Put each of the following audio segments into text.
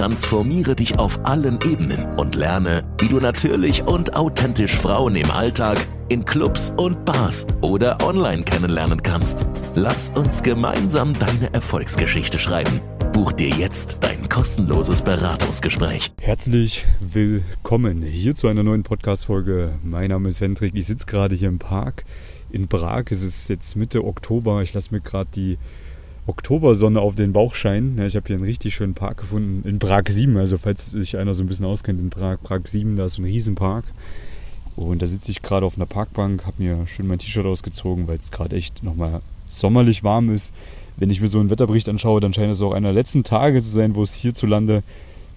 Transformiere dich auf allen Ebenen und lerne, wie du natürlich und authentisch Frauen im Alltag, in Clubs und Bars oder online kennenlernen kannst. Lass uns gemeinsam deine Erfolgsgeschichte schreiben. Buch dir jetzt dein kostenloses Beratungsgespräch. Herzlich willkommen hier zu einer neuen Podcast-Folge. Mein Name ist Hendrik. Ich sitze gerade hier im Park in Prag. Es ist jetzt Mitte Oktober. Ich lasse mir gerade die Oktobersonne auf den Bauch scheinen. Ja, ich habe hier einen richtig schönen Park gefunden in Prag 7. Also falls sich einer so ein bisschen auskennt in Prag, Prag 7, da ist ein Riesenpark. Und da sitze ich gerade auf einer Parkbank, habe mir schön mein T-Shirt ausgezogen, weil es gerade echt nochmal sommerlich warm ist. Wenn ich mir so einen Wetterbericht anschaue, dann scheint es auch einer der letzten Tage zu sein, wo es hierzulande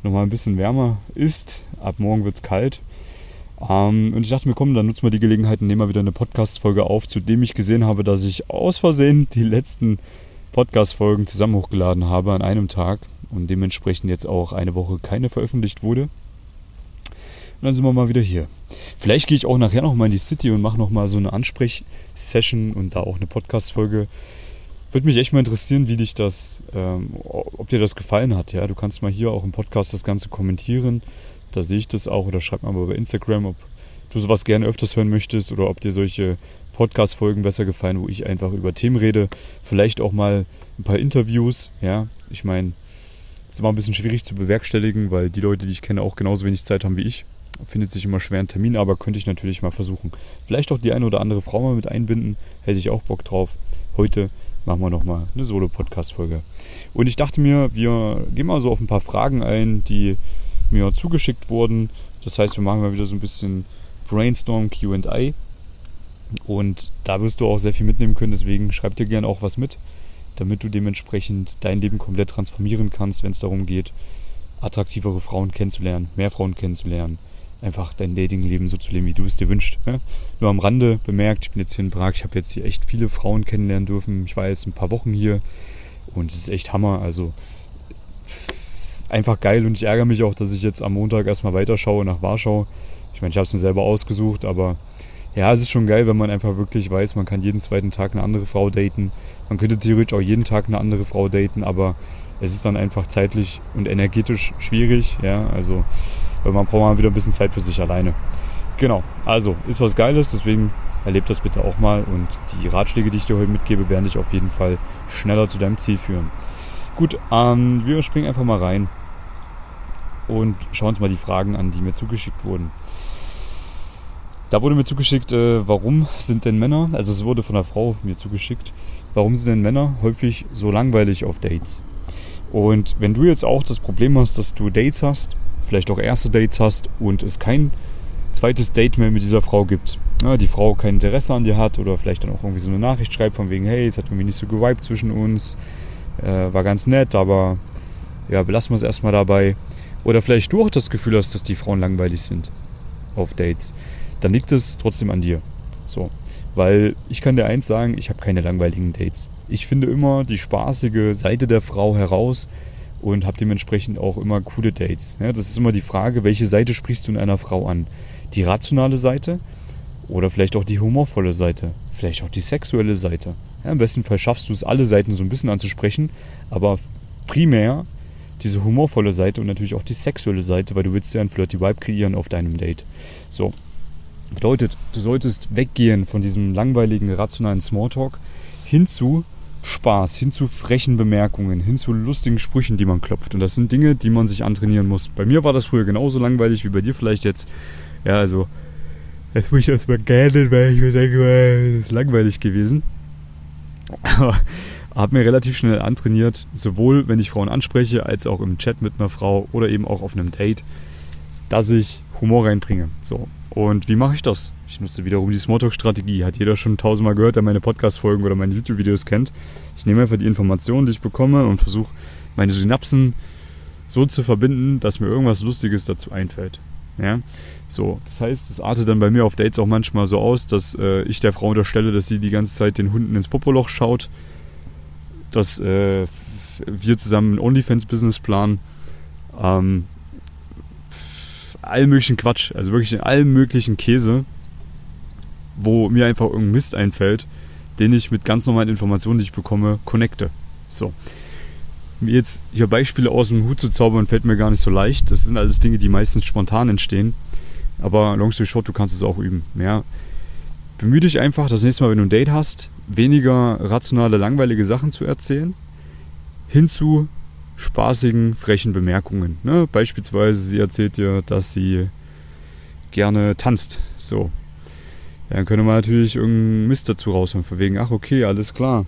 nochmal ein bisschen wärmer ist. Ab morgen wird es kalt. Ähm, und ich dachte mir, komm, dann nutzen wir die Gelegenheit und nehmen mal wieder eine Podcast-Folge auf, zu dem ich gesehen habe, dass ich aus Versehen die letzten Podcast-Folgen zusammen hochgeladen habe an einem Tag und dementsprechend jetzt auch eine Woche keine veröffentlicht wurde. Und dann sind wir mal wieder hier. Vielleicht gehe ich auch nachher noch mal in die City und mache noch mal so eine Ansprech-Session und da auch eine Podcast-Folge. Würde mich echt mal interessieren, wie dich das, ähm, ob dir das gefallen hat. Ja, du kannst mal hier auch im Podcast das Ganze kommentieren. Da sehe ich das auch oder schreib mal bei Instagram, ob du sowas gerne öfters hören möchtest oder ob dir solche Podcast-Folgen besser gefallen, wo ich einfach über Themen rede. Vielleicht auch mal ein paar Interviews. Ja, ich meine, es ist immer ein bisschen schwierig zu bewerkstelligen, weil die Leute, die ich kenne, auch genauso wenig Zeit haben wie ich. Findet sich immer schwer ein Termin, aber könnte ich natürlich mal versuchen. Vielleicht auch die eine oder andere Frau mal mit einbinden. Hätte ich auch Bock drauf. Heute machen wir nochmal eine Solo-Podcast-Folge. Und ich dachte mir, wir gehen mal so auf ein paar Fragen ein, die mir zugeschickt wurden. Das heißt, wir machen mal wieder so ein bisschen Brainstorm QA. Und da wirst du auch sehr viel mitnehmen können, deswegen schreib dir gerne auch was mit, damit du dementsprechend dein Leben komplett transformieren kannst, wenn es darum geht, attraktivere Frauen kennenzulernen, mehr Frauen kennenzulernen, einfach dein Datingleben so zu leben, wie du es dir wünschst. Ne? Nur am Rande bemerkt, ich bin jetzt hier in Prag, ich habe jetzt hier echt viele Frauen kennenlernen dürfen. Ich war jetzt ein paar Wochen hier und es ist echt Hammer. Also es ist einfach geil und ich ärgere mich auch, dass ich jetzt am Montag erstmal weiterschaue nach Warschau. Ich meine, ich habe es mir selber ausgesucht, aber ja, es ist schon geil, wenn man einfach wirklich weiß, man kann jeden zweiten Tag eine andere Frau daten. Man könnte theoretisch auch jeden Tag eine andere Frau daten, aber es ist dann einfach zeitlich und energetisch schwierig. Ja, also man braucht mal wieder ein bisschen Zeit für sich alleine. Genau, also ist was Geiles, deswegen erlebt das bitte auch mal und die Ratschläge, die ich dir heute mitgebe, werden dich auf jeden Fall schneller zu deinem Ziel führen. Gut, ähm, wir springen einfach mal rein und schauen uns mal die Fragen an, die mir zugeschickt wurden. Da wurde mir zugeschickt, äh, warum sind denn Männer, also es wurde von einer Frau mir zugeschickt, warum sind denn Männer häufig so langweilig auf Dates? Und wenn du jetzt auch das Problem hast, dass du Dates hast, vielleicht auch erste Dates hast und es kein zweites Date mehr mit dieser Frau gibt, ja, die Frau kein Interesse an dir hat oder vielleicht dann auch irgendwie so eine Nachricht schreibt von wegen, hey, es hat irgendwie nicht so gewiped zwischen uns, äh, war ganz nett, aber ja, belassen wir es erstmal dabei. Oder vielleicht du auch das Gefühl hast, dass die Frauen langweilig sind auf Dates dann liegt es trotzdem an dir. So. Weil ich kann dir eins sagen, ich habe keine langweiligen Dates. Ich finde immer die spaßige Seite der Frau heraus und habe dementsprechend auch immer coole Dates. Ja, das ist immer die Frage, welche Seite sprichst du in einer Frau an? Die rationale Seite oder vielleicht auch die humorvolle Seite, vielleicht auch die sexuelle Seite. Ja, Im besten Fall schaffst du es, alle Seiten so ein bisschen anzusprechen, aber primär diese humorvolle Seite und natürlich auch die sexuelle Seite, weil du willst ja einen Flirty Vibe kreieren auf deinem Date. So, Bedeutet, du solltest weggehen von diesem langweiligen, rationalen Smalltalk hin zu Spaß, hin zu frechen Bemerkungen, hin zu lustigen Sprüchen, die man klopft. Und das sind Dinge, die man sich antrainieren muss. Bei mir war das früher genauso langweilig wie bei dir vielleicht jetzt. Ja, also, jetzt muss ich erstmal gerne, weil ich mir denke, es ist langweilig gewesen. Aber habe mir relativ schnell antrainiert, sowohl wenn ich Frauen anspreche, als auch im Chat mit einer Frau oder eben auch auf einem Date, dass ich Humor reinbringe. So, und wie mache ich das? Ich nutze wiederum die Smalltalk-Strategie. Hat jeder schon tausendmal gehört, der meine Podcast-Folgen oder meine YouTube-Videos kennt. Ich nehme einfach die Informationen, die ich bekomme und versuche, meine Synapsen so zu verbinden, dass mir irgendwas Lustiges dazu einfällt. Ja, so. Das heißt, es artet dann bei mir auf Dates auch manchmal so aus, dass äh, ich der Frau unterstelle, dass sie die ganze Zeit den Hunden ins Popoloch schaut. dass äh, wir zusammen ein OnlyFans-Business planen. Ähm, allen möglichen Quatsch, also wirklich in allem möglichen Käse, wo mir einfach irgendein Mist einfällt, den ich mit ganz normalen Informationen, die ich bekomme, connecte. So. Jetzt hier Beispiele aus dem Hut zu zaubern, fällt mir gar nicht so leicht. Das sind alles Dinge, die meistens spontan entstehen. Aber long story short, du kannst es auch üben. Ja. Bemühe dich einfach, das nächste Mal, wenn du ein Date hast, weniger rationale, langweilige Sachen zu erzählen, hinzu spaßigen, frechen Bemerkungen. Ne? Beispielsweise, sie erzählt dir, dass sie gerne tanzt. So. Dann könnte man natürlich irgendeinen Mist dazu rausholen, von wegen, ach okay, alles klar.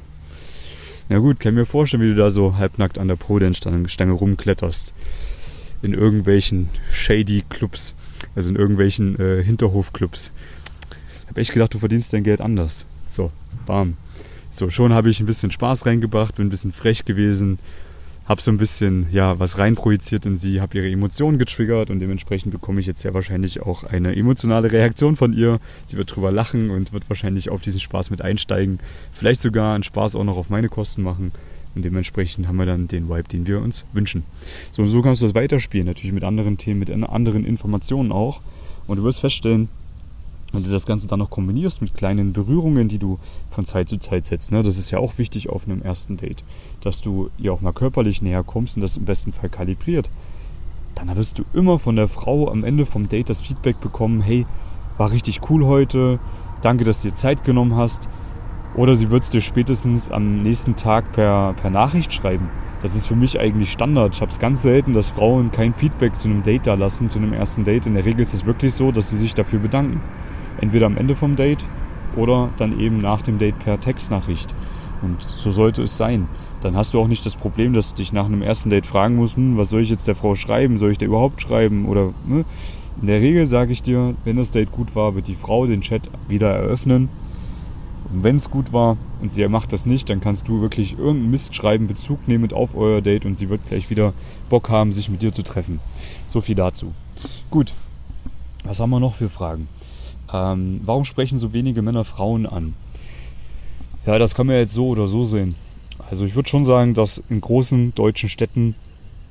Na gut, kann mir vorstellen, wie du da so halbnackt an der Podenstange rumkletterst. In irgendwelchen shady Clubs. Also in irgendwelchen äh, Hinterhofclubs. Ich habe echt gedacht, du verdienst dein Geld anders. So, bam. So, schon habe ich ein bisschen Spaß reingebracht, bin ein bisschen frech gewesen, habe so ein bisschen ja was reinprojiziert in sie, habe ihre Emotionen getriggert und dementsprechend bekomme ich jetzt sehr wahrscheinlich auch eine emotionale Reaktion von ihr. Sie wird drüber lachen und wird wahrscheinlich auf diesen Spaß mit einsteigen, vielleicht sogar einen Spaß auch noch auf meine Kosten machen. Und dementsprechend haben wir dann den Vibe, den wir uns wünschen. So, und so kannst du das weiterspielen, natürlich mit anderen Themen, mit anderen Informationen auch. Und du wirst feststellen, wenn du das Ganze dann noch kombinierst mit kleinen Berührungen, die du von Zeit zu Zeit setzt, ne, das ist ja auch wichtig auf einem ersten Date, dass du ihr auch mal körperlich näher kommst und das im besten Fall kalibriert, dann wirst du immer von der Frau am Ende vom Date das Feedback bekommen, hey, war richtig cool heute, danke, dass du dir Zeit genommen hast. Oder sie wird es dir spätestens am nächsten Tag per, per Nachricht schreiben. Das ist für mich eigentlich Standard. Ich habe es ganz selten, dass Frauen kein Feedback zu einem Date da lassen, zu einem ersten Date. In der Regel ist es wirklich so, dass sie sich dafür bedanken. Entweder am Ende vom Date oder dann eben nach dem Date per Textnachricht. Und so sollte es sein. Dann hast du auch nicht das Problem, dass du dich nach einem ersten Date fragen musst, hm, was soll ich jetzt der Frau schreiben? Soll ich der überhaupt schreiben? Oder ne? in der Regel sage ich dir, wenn das Date gut war, wird die Frau den Chat wieder eröffnen und wenn es gut war und sie macht das nicht, dann kannst du wirklich irgendeinen Mist schreiben, Bezug nehmen auf euer Date und sie wird gleich wieder Bock haben, sich mit dir zu treffen. So viel dazu. Gut, was haben wir noch für Fragen? Ähm, warum sprechen so wenige Männer Frauen an? Ja, das kann man jetzt so oder so sehen. Also ich würde schon sagen, dass in großen deutschen Städten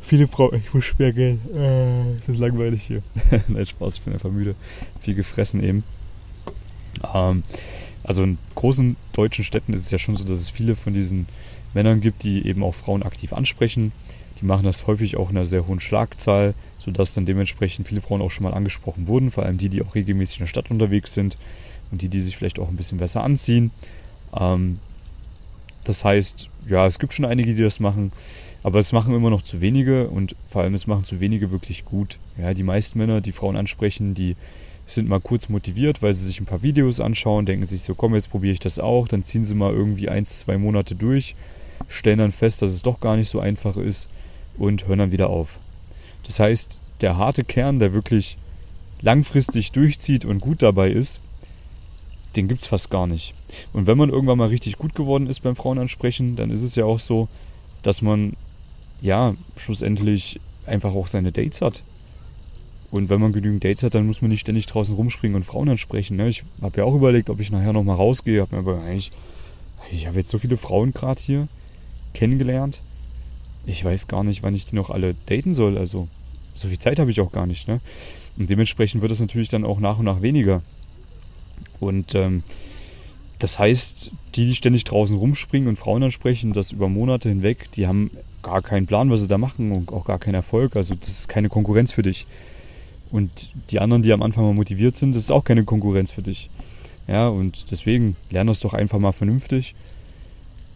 viele Frauen. Ich muss schwer gehen. Äh, ist langweilig hier. Nein, Spaß, ich bin einfach müde. Viel gefressen eben. Ähm, also in großen deutschen Städten ist es ja schon so, dass es viele von diesen Männern gibt, die eben auch Frauen aktiv ansprechen. Die machen das häufig auch in einer sehr hohen Schlagzahl, sodass dann dementsprechend viele Frauen auch schon mal angesprochen wurden, vor allem die, die auch regelmäßig in der Stadt unterwegs sind und die, die sich vielleicht auch ein bisschen besser anziehen. Ähm, das heißt, ja, es gibt schon einige, die das machen, aber es machen immer noch zu wenige und vor allem es machen zu wenige wirklich gut. Ja, die meisten Männer, die Frauen ansprechen, die sind mal kurz motiviert, weil sie sich ein paar Videos anschauen, denken sich so, komm, jetzt probiere ich das auch, dann ziehen sie mal irgendwie ein, zwei Monate durch, stellen dann fest, dass es doch gar nicht so einfach ist und hören dann wieder auf. Das heißt, der harte Kern, der wirklich langfristig durchzieht und gut dabei ist, den gibt es fast gar nicht. Und wenn man irgendwann mal richtig gut geworden ist beim Frauenansprechen, dann ist es ja auch so, dass man ja schlussendlich einfach auch seine Dates hat. Und wenn man genügend Dates hat, dann muss man nicht ständig draußen rumspringen und Frauen ansprechen. Ne? Ich habe ja auch überlegt, ob ich nachher nochmal rausgehe. Hab mir aber eigentlich, ich habe jetzt so viele Frauen gerade hier kennengelernt. Ich weiß gar nicht, wann ich die noch alle daten soll. Also so viel Zeit habe ich auch gar nicht. Ne? Und dementsprechend wird es natürlich dann auch nach und nach weniger. Und ähm, das heißt, die, die ständig draußen rumspringen und Frauen ansprechen, das über Monate hinweg, die haben gar keinen Plan, was sie da machen und auch gar keinen Erfolg. Also das ist keine Konkurrenz für dich. Und die anderen, die am Anfang mal motiviert sind, das ist auch keine Konkurrenz für dich. Ja, und deswegen lerne das doch einfach mal vernünftig.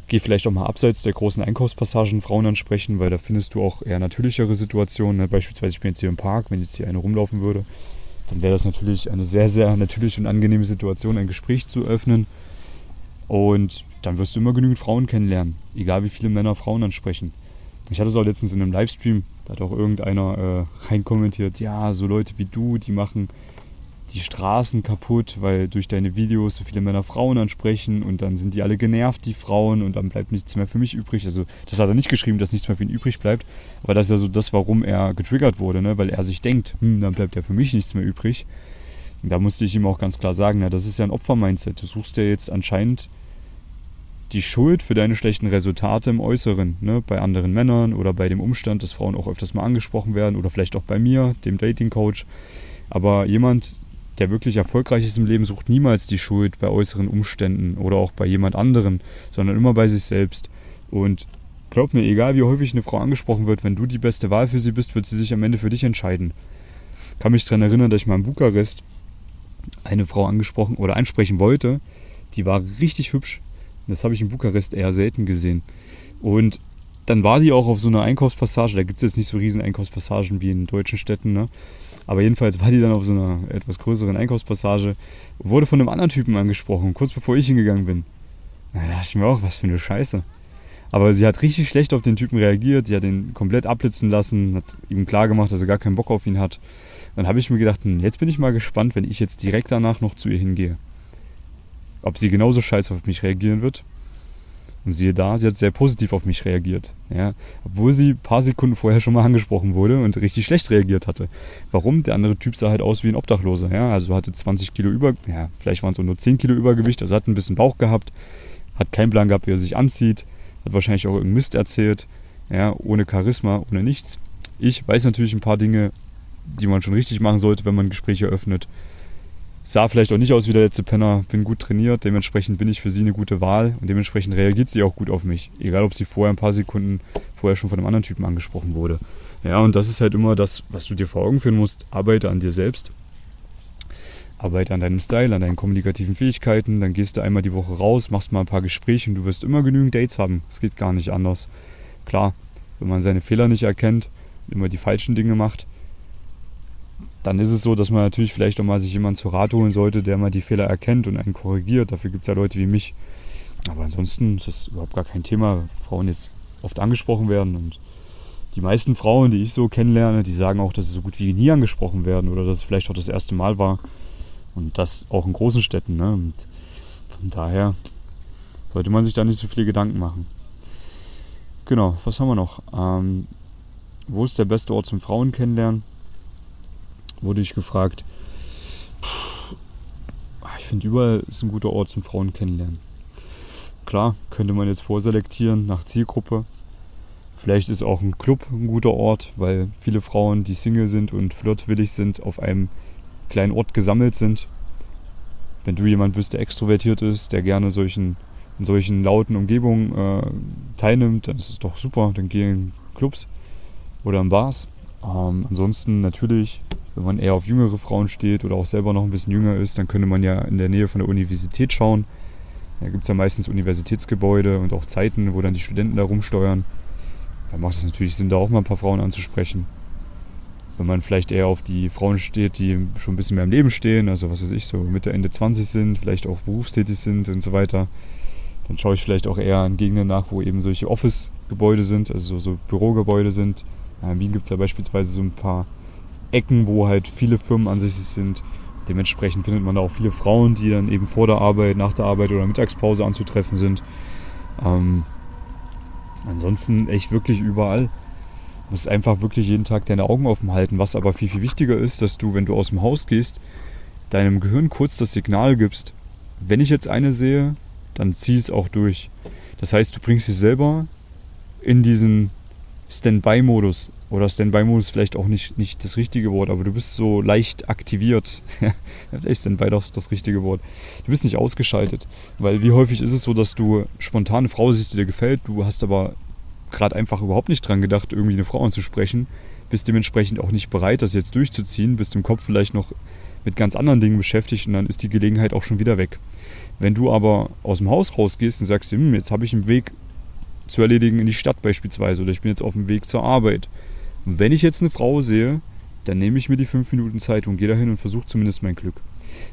Geh vielleicht auch mal abseits der großen Einkaufspassagen Frauen ansprechen, weil da findest du auch eher natürlichere Situationen. Ne? Beispielsweise, ich bin jetzt hier im Park, wenn jetzt hier eine rumlaufen würde, dann wäre das natürlich eine sehr, sehr natürliche und angenehme Situation, ein Gespräch zu öffnen. Und dann wirst du immer genügend Frauen kennenlernen, egal wie viele Männer Frauen ansprechen. Ich hatte es auch letztens in einem Livestream, da hat auch irgendeiner äh, reinkommentiert, ja, so Leute wie du, die machen die Straßen kaputt, weil durch deine Videos so viele Männer Frauen ansprechen und dann sind die alle genervt, die Frauen, und dann bleibt nichts mehr für mich übrig. Also das hat er nicht geschrieben, dass nichts mehr für ihn übrig bleibt, aber das ist ja so das, warum er getriggert wurde, ne? weil er sich denkt, hm, dann bleibt ja für mich nichts mehr übrig. Und da musste ich ihm auch ganz klar sagen, na, das ist ja ein Opfer-Mindset. Du suchst ja jetzt anscheinend die Schuld für deine schlechten Resultate im Äußeren, ne? bei anderen Männern oder bei dem Umstand, dass Frauen auch öfters mal angesprochen werden oder vielleicht auch bei mir, dem Dating Coach. Aber jemand, der wirklich erfolgreich ist im Leben, sucht niemals die Schuld bei äußeren Umständen oder auch bei jemand anderem, sondern immer bei sich selbst. Und glaub mir, egal wie häufig eine Frau angesprochen wird, wenn du die beste Wahl für sie bist, wird sie sich am Ende für dich entscheiden. Ich kann mich daran erinnern, dass ich mal in Bukarest eine Frau angesprochen oder ansprechen wollte, die war richtig hübsch. Das habe ich in Bukarest eher selten gesehen. Und dann war die auch auf so einer Einkaufspassage. Da gibt es jetzt nicht so riesen Einkaufspassagen wie in deutschen Städten. Ne? Aber jedenfalls war die dann auf so einer etwas größeren Einkaufspassage. Wurde von einem anderen Typen angesprochen, kurz bevor ich hingegangen bin. Da dachte ich mir auch, was für eine Scheiße. Aber sie hat richtig schlecht auf den Typen reagiert. Sie hat ihn komplett abblitzen lassen, hat ihm klargemacht, dass er gar keinen Bock auf ihn hat. Dann habe ich mir gedacht, hm, jetzt bin ich mal gespannt, wenn ich jetzt direkt danach noch zu ihr hingehe ob sie genauso scheiße auf mich reagieren wird. Und siehe da, sie hat sehr positiv auf mich reagiert. Ja, obwohl sie ein paar Sekunden vorher schon mal angesprochen wurde und richtig schlecht reagiert hatte. Warum? Der andere Typ sah halt aus wie ein Obdachloser. Ja, also hatte 20 Kilo über, ja, vielleicht waren es auch nur 10 Kilo Übergewicht, also hat ein bisschen Bauch gehabt, hat keinen Plan gehabt, wie er sich anzieht, hat wahrscheinlich auch irgendeinen Mist erzählt. Ja, ohne Charisma, ohne nichts. Ich weiß natürlich ein paar Dinge, die man schon richtig machen sollte, wenn man Gespräche öffnet sah vielleicht auch nicht aus wie der letzte Penner, bin gut trainiert, dementsprechend bin ich für sie eine gute Wahl und dementsprechend reagiert sie auch gut auf mich. Egal, ob sie vorher ein paar Sekunden vorher schon von einem anderen Typen angesprochen wurde. Ja, und das ist halt immer das, was du dir vor Augen führen musst. Arbeite an dir selbst. Arbeite an deinem Style, an deinen kommunikativen Fähigkeiten. Dann gehst du einmal die Woche raus, machst mal ein paar Gespräche und du wirst immer genügend Dates haben. Es geht gar nicht anders. Klar, wenn man seine Fehler nicht erkennt, immer die falschen Dinge macht, dann ist es so, dass man natürlich vielleicht auch mal sich jemanden zu Rat holen sollte, der mal die Fehler erkennt und einen korrigiert. Dafür gibt es ja Leute wie mich. Aber ansonsten ist das überhaupt gar kein Thema, Frauen jetzt oft angesprochen werden. Und die meisten Frauen, die ich so kennenlerne, die sagen auch, dass sie so gut wie nie angesprochen werden oder dass es vielleicht auch das erste Mal war. Und das auch in großen Städten. Ne? Und von daher sollte man sich da nicht so viele Gedanken machen. Genau, was haben wir noch? Ähm, wo ist der beste Ort zum Frauen kennenlernen? Wurde ich gefragt. Ich finde, überall ist ein guter Ort zum Frauen kennenlernen. Klar, könnte man jetzt vorselektieren nach Zielgruppe. Vielleicht ist auch ein Club ein guter Ort, weil viele Frauen, die Single sind und flirtwillig sind, auf einem kleinen Ort gesammelt sind. Wenn du jemand bist, der extrovertiert ist, der gerne solchen, in solchen lauten Umgebungen äh, teilnimmt, dann ist es doch super. Dann geh in Clubs oder in Bars. Ähm, ansonsten natürlich wenn man eher auf jüngere Frauen steht oder auch selber noch ein bisschen jünger ist, dann könnte man ja in der Nähe von der Universität schauen. Da gibt es ja meistens Universitätsgebäude und auch Zeiten, wo dann die Studenten da rumsteuern. Da macht es natürlich Sinn, da auch mal ein paar Frauen anzusprechen. Wenn man vielleicht eher auf die Frauen steht, die schon ein bisschen mehr im Leben stehen, also was weiß ich, so Mitte, Ende 20 sind, vielleicht auch berufstätig sind und so weiter, dann schaue ich vielleicht auch eher an Gegenden nach, wo eben solche Office-Gebäude sind, also so Bürogebäude sind. In Wien gibt es ja beispielsweise so ein paar Ecken, wo halt viele Firmen ansässig sind. Dementsprechend findet man da auch viele Frauen, die dann eben vor der Arbeit, nach der Arbeit oder Mittagspause anzutreffen sind. Ähm, ansonsten echt wirklich überall. Du musst einfach wirklich jeden Tag deine Augen offen halten. Was aber viel, viel wichtiger ist, dass du, wenn du aus dem Haus gehst, deinem Gehirn kurz das Signal gibst, wenn ich jetzt eine sehe, dann zieh es auch durch. Das heißt, du bringst dich selber in diesen Standby-Modus. Oder Standby-Modus vielleicht auch nicht, nicht das richtige Wort, aber du bist so leicht aktiviert. vielleicht Standby doch das richtige Wort. Du bist nicht ausgeschaltet. Weil wie häufig ist es so, dass du spontan eine Frau siehst, die dir gefällt, du hast aber gerade einfach überhaupt nicht dran gedacht, irgendwie eine Frau anzusprechen, bist dementsprechend auch nicht bereit, das jetzt durchzuziehen, bist im Kopf vielleicht noch mit ganz anderen Dingen beschäftigt und dann ist die Gelegenheit auch schon wieder weg. Wenn du aber aus dem Haus rausgehst und sagst, hm, jetzt habe ich einen Weg zu erledigen in die Stadt beispielsweise oder ich bin jetzt auf dem Weg zur Arbeit. Und wenn ich jetzt eine Frau sehe, dann nehme ich mir die fünf Minuten Zeit und gehe dahin und versuche zumindest mein Glück.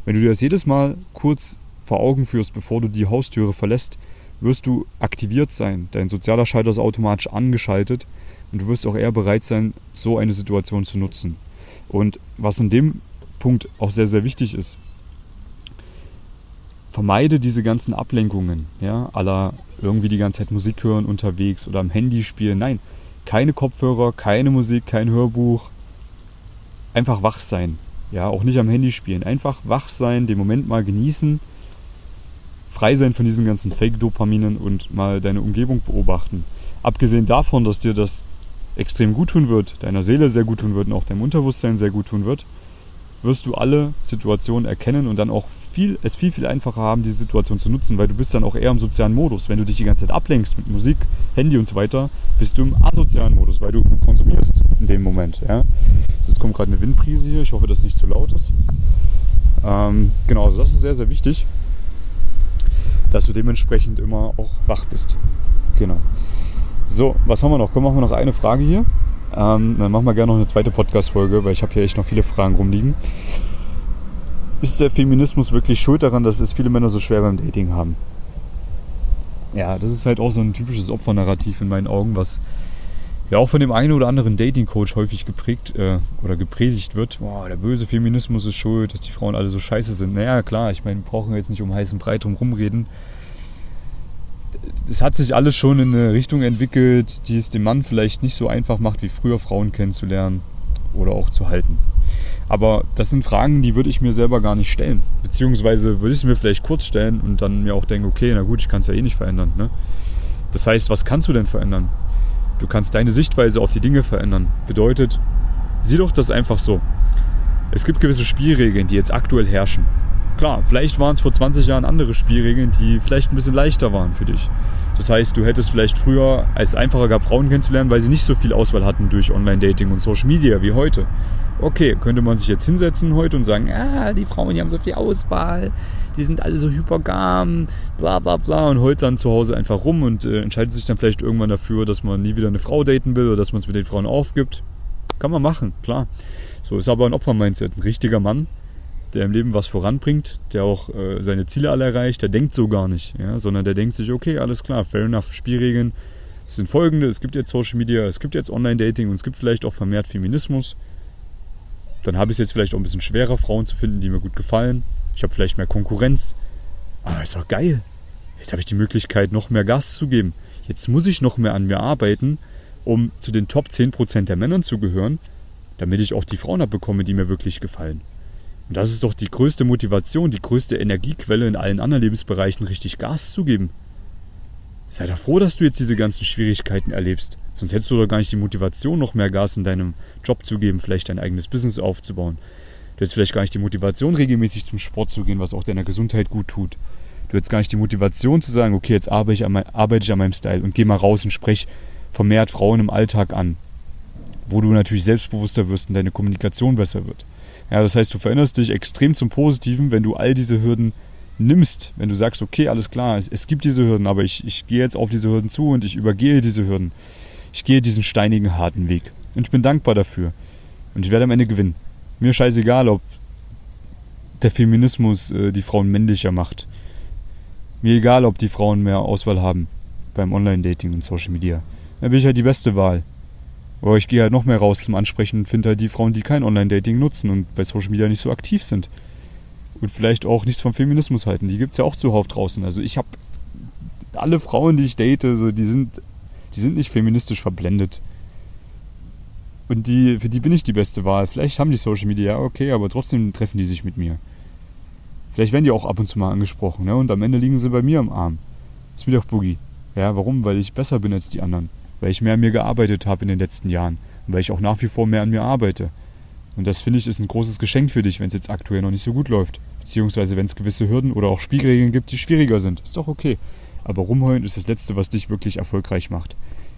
Wenn du dir das jedes Mal kurz vor Augen führst, bevor du die Haustüre verlässt, wirst du aktiviert sein. Dein sozialer Schalter ist automatisch angeschaltet und du wirst auch eher bereit sein, so eine Situation zu nutzen. Und was in dem Punkt auch sehr, sehr wichtig ist, vermeide diese ganzen Ablenkungen, ja, aller irgendwie die ganze Zeit Musik hören unterwegs oder am Handy spielen. Nein, keine Kopfhörer, keine Musik, kein Hörbuch. Einfach wach sein. Ja, auch nicht am Handy spielen. Einfach wach sein, den Moment mal genießen. frei sein von diesen ganzen Fake-Dopaminen und mal deine Umgebung beobachten. Abgesehen davon, dass dir das extrem gut tun wird, deiner Seele sehr gut tun wird und auch deinem Unterbewusstsein sehr gut tun wird, wirst du alle Situationen erkennen und dann auch viel, es viel, viel einfacher haben, diese Situation zu nutzen, weil du bist dann auch eher im sozialen Modus. Wenn du dich die ganze Zeit ablenkst mit Musik, Handy und so weiter, bist du im asozialen Modus, weil du konsumierst in dem Moment. Ja? Jetzt kommt gerade eine Windprise hier, ich hoffe, dass es nicht zu laut ist. Ähm, genau, also das ist sehr, sehr wichtig, dass du dementsprechend immer auch wach bist. Genau. So, was haben wir noch? Komm, machen wir noch eine Frage hier. Ähm, dann machen wir gerne noch eine zweite Podcast-Folge, weil ich habe hier echt noch viele Fragen rumliegen. Ist der Feminismus wirklich schuld daran, dass es viele Männer so schwer beim Dating haben? Ja, das ist halt auch so ein typisches Opfernarrativ in meinen Augen, was ja auch von dem einen oder anderen Dating-Coach häufig geprägt äh, oder gepredigt wird. Boah, der böse Feminismus ist schuld, dass die Frauen alle so scheiße sind. Naja, klar, ich meine, wir brauchen jetzt nicht um heißen Brei drum rumreden es hat sich alles schon in eine Richtung entwickelt, die es dem Mann vielleicht nicht so einfach macht, wie früher Frauen kennenzulernen oder auch zu halten. Aber das sind Fragen, die würde ich mir selber gar nicht stellen. Beziehungsweise würde ich sie mir vielleicht kurz stellen und dann mir auch denken, okay, na gut, ich kann es ja eh nicht verändern. Ne? Das heißt, was kannst du denn verändern? Du kannst deine Sichtweise auf die Dinge verändern. Bedeutet, sieh doch das einfach so. Es gibt gewisse Spielregeln, die jetzt aktuell herrschen. Klar, vielleicht waren es vor 20 Jahren andere Spielregeln, die vielleicht ein bisschen leichter waren für dich. Das heißt, du hättest vielleicht früher als einfacher gehabt, Frauen kennenzulernen, weil sie nicht so viel Auswahl hatten durch Online-Dating und Social Media wie heute. Okay, könnte man sich jetzt hinsetzen heute und sagen, ja, die Frauen, die haben so viel Auswahl, die sind alle so hypergam, bla bla bla und heult dann zu Hause einfach rum und äh, entscheidet sich dann vielleicht irgendwann dafür, dass man nie wieder eine Frau daten will oder dass man es mit den Frauen aufgibt. Kann man machen, klar. So ist aber ein Opfer-Mindset. Ein richtiger Mann der im Leben was voranbringt, der auch äh, seine Ziele alle erreicht, der denkt so gar nicht, ja, sondern der denkt sich, okay, alles klar, fair enough, Spielregeln sind folgende, es gibt jetzt Social Media, es gibt jetzt Online-Dating und es gibt vielleicht auch vermehrt Feminismus. Dann habe ich es jetzt vielleicht auch ein bisschen schwerer, Frauen zu finden, die mir gut gefallen. Ich habe vielleicht mehr Konkurrenz. Aber ist doch geil. Jetzt habe ich die Möglichkeit, noch mehr Gas zu geben. Jetzt muss ich noch mehr an mir arbeiten, um zu den Top 10% der Männern zu gehören, damit ich auch die Frauen abbekomme, die mir wirklich gefallen. Und das ist doch die größte Motivation, die größte Energiequelle in allen anderen Lebensbereichen, richtig Gas zu geben. Sei doch froh, dass du jetzt diese ganzen Schwierigkeiten erlebst. Sonst hättest du doch gar nicht die Motivation, noch mehr Gas in deinem Job zu geben, vielleicht dein eigenes Business aufzubauen. Du hättest vielleicht gar nicht die Motivation, regelmäßig zum Sport zu gehen, was auch deiner Gesundheit gut tut. Du hättest gar nicht die Motivation zu sagen, okay, jetzt arbeite ich an, mein, arbeite ich an meinem Style und geh mal raus und sprech vermehrt Frauen im Alltag an. Wo du natürlich selbstbewusster wirst und deine Kommunikation besser wird. Ja, das heißt, du veränderst dich extrem zum Positiven, wenn du all diese Hürden nimmst, wenn du sagst, okay, alles klar, es, es gibt diese Hürden, aber ich, ich gehe jetzt auf diese Hürden zu und ich übergehe diese Hürden. Ich gehe diesen steinigen, harten Weg. Und ich bin dankbar dafür. Und ich werde am Ende gewinnen. Mir scheißegal, ob der Feminismus äh, die Frauen männlicher macht. Mir egal, ob die Frauen mehr Auswahl haben beim Online-Dating und Social Media. Dann bin ich halt die beste Wahl. Aber ich gehe halt noch mehr raus zum Ansprechen und finde halt die Frauen, die kein Online-Dating nutzen und bei Social Media nicht so aktiv sind. Und vielleicht auch nichts vom Feminismus halten. Die gibt es ja auch zuhauf draußen. Also ich habe alle Frauen, die ich date, so, die sind, die sind nicht feministisch verblendet. Und die, für die bin ich die beste Wahl. Vielleicht haben die Social Media, ja, okay, aber trotzdem treffen die sich mit mir. Vielleicht werden die auch ab und zu mal angesprochen, ne? Und am Ende liegen sie bei mir am Arm. Ist mir doch Boogie. Ja, warum? Weil ich besser bin als die anderen weil ich mehr an mir gearbeitet habe in den letzten Jahren und weil ich auch nach wie vor mehr an mir arbeite. Und das finde ich ist ein großes Geschenk für dich, wenn es jetzt aktuell noch nicht so gut läuft. Beziehungsweise wenn es gewisse Hürden oder auch Spielregeln gibt, die schwieriger sind. Ist doch okay. Aber rumheulen ist das Letzte, was dich wirklich erfolgreich macht.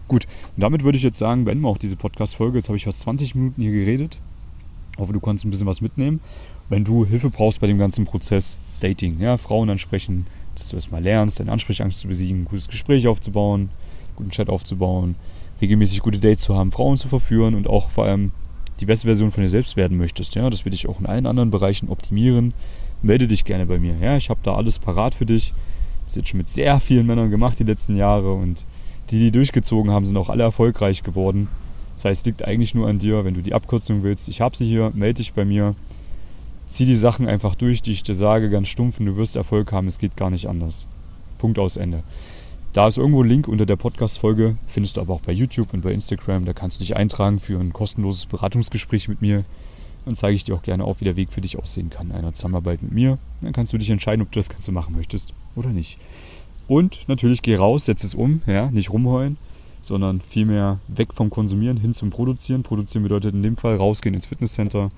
Gut, und damit würde ich jetzt sagen, beenden wir auch diese Podcast-Folge. Jetzt habe ich fast 20 Minuten hier geredet. Hoffe, du konntest ein bisschen was mitnehmen. Wenn du Hilfe brauchst bei dem ganzen Prozess, Dating, ja, Frauen ansprechen, dass du erstmal lernst, deine Ansprechangst zu besiegen, ein gutes Gespräch aufzubauen, guten Chat aufzubauen, regelmäßig gute Dates zu haben, Frauen zu verführen und auch vor allem die beste Version von dir selbst werden möchtest, ja, das will ich auch in allen anderen Bereichen optimieren, melde dich gerne bei mir. Ja, ich habe da alles parat für dich. Das ist jetzt schon mit sehr vielen Männern gemacht die letzten Jahre und die, die durchgezogen haben, sind auch alle erfolgreich geworden. Das heißt, es liegt eigentlich nur an dir, wenn du die Abkürzung willst. Ich habe sie hier, melde dich bei mir. Zieh die Sachen einfach durch, die ich dir sage, ganz stumpf und du wirst Erfolg haben. Es geht gar nicht anders. Punkt aus Ende. Da ist irgendwo ein Link unter der Podcast-Folge, findest du aber auch bei YouTube und bei Instagram. Da kannst du dich eintragen für ein kostenloses Beratungsgespräch mit mir. Dann zeige ich dir auch gerne auf, wie der Weg für dich aussehen kann, einer Zusammenarbeit mit mir. Dann kannst du dich entscheiden, ob du das Ganze machen möchtest oder nicht. Und natürlich geh raus, setz es um, ja, nicht rumheulen, sondern vielmehr weg vom Konsumieren hin zum Produzieren. Produzieren bedeutet in dem Fall rausgehen ins Fitnesscenter,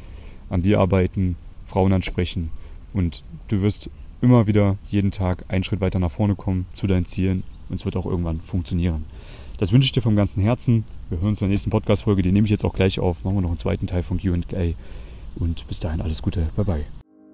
an dir arbeiten, Frauen ansprechen und du wirst immer wieder jeden Tag einen Schritt weiter nach vorne kommen zu deinen Zielen und es wird auch irgendwann funktionieren. Das wünsche ich dir vom ganzen Herzen. Wir hören uns in der nächsten Podcast-Folge, die nehme ich jetzt auch gleich auf. Machen wir noch einen zweiten Teil von QA. Und bis dahin alles Gute. Bye bye.